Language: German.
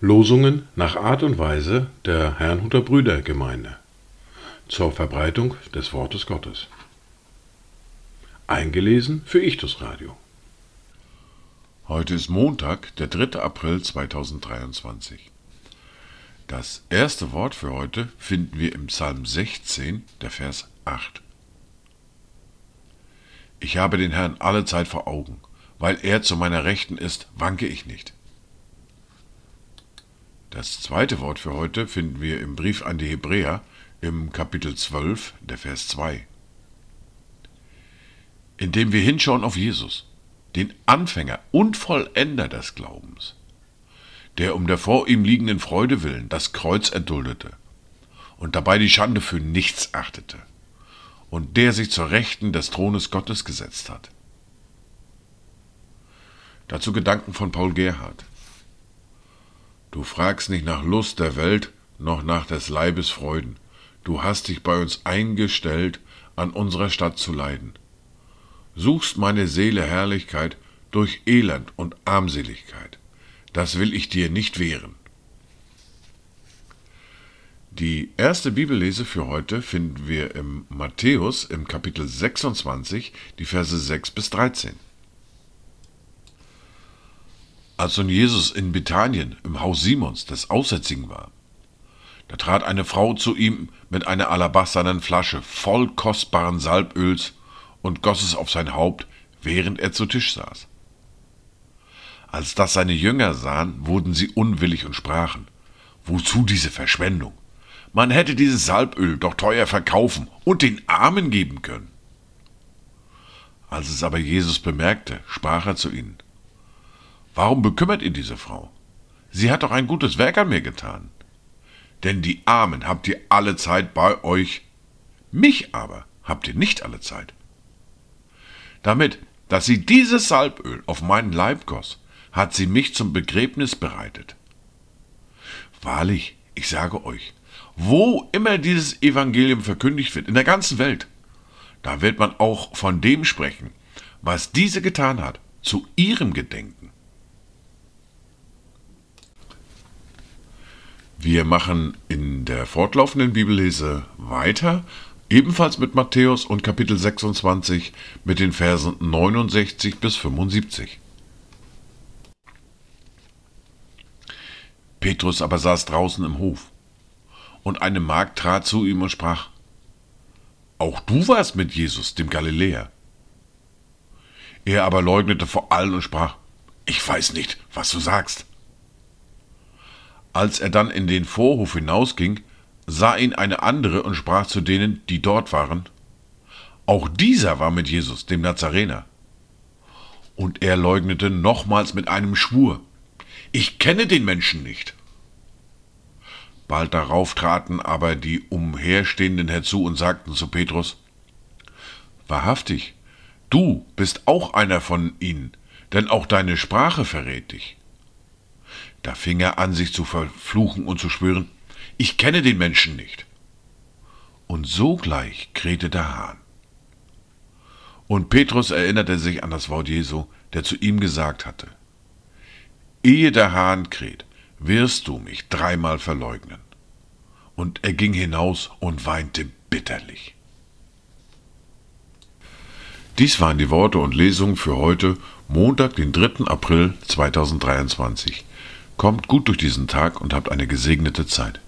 Losungen nach Art und Weise der Herrnhuter Brüdergemeinde zur Verbreitung des Wortes Gottes. Eingelesen für Ichtus Radio. Heute ist Montag, der 3. April 2023. Das erste Wort für heute finden wir im Psalm 16, der Vers 8. Ich habe den Herrn alle Zeit vor Augen, weil er zu meiner Rechten ist, wanke ich nicht. Das zweite Wort für heute finden wir im Brief an die Hebräer im Kapitel 12, der Vers 2. Indem wir hinschauen auf Jesus, den Anfänger und Vollender des Glaubens, der um der vor ihm liegenden Freude willen das Kreuz erduldete und dabei die Schande für nichts achtete und der sich zur Rechten des Thrones Gottes gesetzt hat. Dazu Gedanken von Paul Gerhard. Du fragst nicht nach Lust der Welt, noch nach des Leibes Freuden. Du hast dich bei uns eingestellt, an unserer Stadt zu leiden. Suchst meine Seele Herrlichkeit durch Elend und Armseligkeit. Das will ich dir nicht wehren. Die erste Bibellese für heute finden wir im Matthäus im Kapitel 26, die Verse 6 bis 13. Als nun Jesus in Bethanien im Haus Simons des Aussätzigen war, da trat eine Frau zu ihm mit einer alabasternen Flasche voll kostbaren Salböls und goss es auf sein Haupt, während er zu Tisch saß. Als das seine Jünger sahen, wurden sie unwillig und sprachen, Wozu diese Verschwendung? Man hätte dieses Salböl doch teuer verkaufen und den Armen geben können. Als es aber Jesus bemerkte, sprach er zu ihnen, Warum bekümmert ihr diese Frau? Sie hat doch ein gutes Werk an mir getan. Denn die Armen habt ihr alle Zeit bei euch, mich aber habt ihr nicht alle Zeit. Damit, dass sie dieses Salböl auf meinen Leib goss, hat sie mich zum Begräbnis bereitet. Wahrlich, ich sage euch, wo immer dieses Evangelium verkündigt wird, in der ganzen Welt, da wird man auch von dem sprechen, was diese getan hat, zu ihrem Gedenken. Wir machen in der fortlaufenden Bibellese weiter, ebenfalls mit Matthäus und Kapitel 26 mit den Versen 69 bis 75. Petrus aber saß draußen im Hof und eine Magd trat zu ihm und sprach, Auch du warst mit Jesus, dem Galiläer. Er aber leugnete vor allen und sprach, Ich weiß nicht, was du sagst. Als er dann in den Vorhof hinausging, sah ihn eine andere und sprach zu denen, die dort waren, Auch dieser war mit Jesus, dem Nazarener. Und er leugnete nochmals mit einem Schwur, Ich kenne den Menschen nicht. Bald darauf traten aber die Umherstehenden herzu und sagten zu Petrus, Wahrhaftig, du bist auch einer von ihnen, denn auch deine Sprache verrät dich. Da fing er an, sich zu verfluchen und zu schwören, ich kenne den Menschen nicht. Und sogleich krähte der Hahn. Und Petrus erinnerte sich an das Wort Jesu, der zu ihm gesagt hatte, Ehe der Hahn kräht, wirst du mich dreimal verleugnen. Und er ging hinaus und weinte bitterlich. Dies waren die Worte und Lesungen für heute, Montag, den 3. April 2023. Kommt gut durch diesen Tag und habt eine gesegnete Zeit.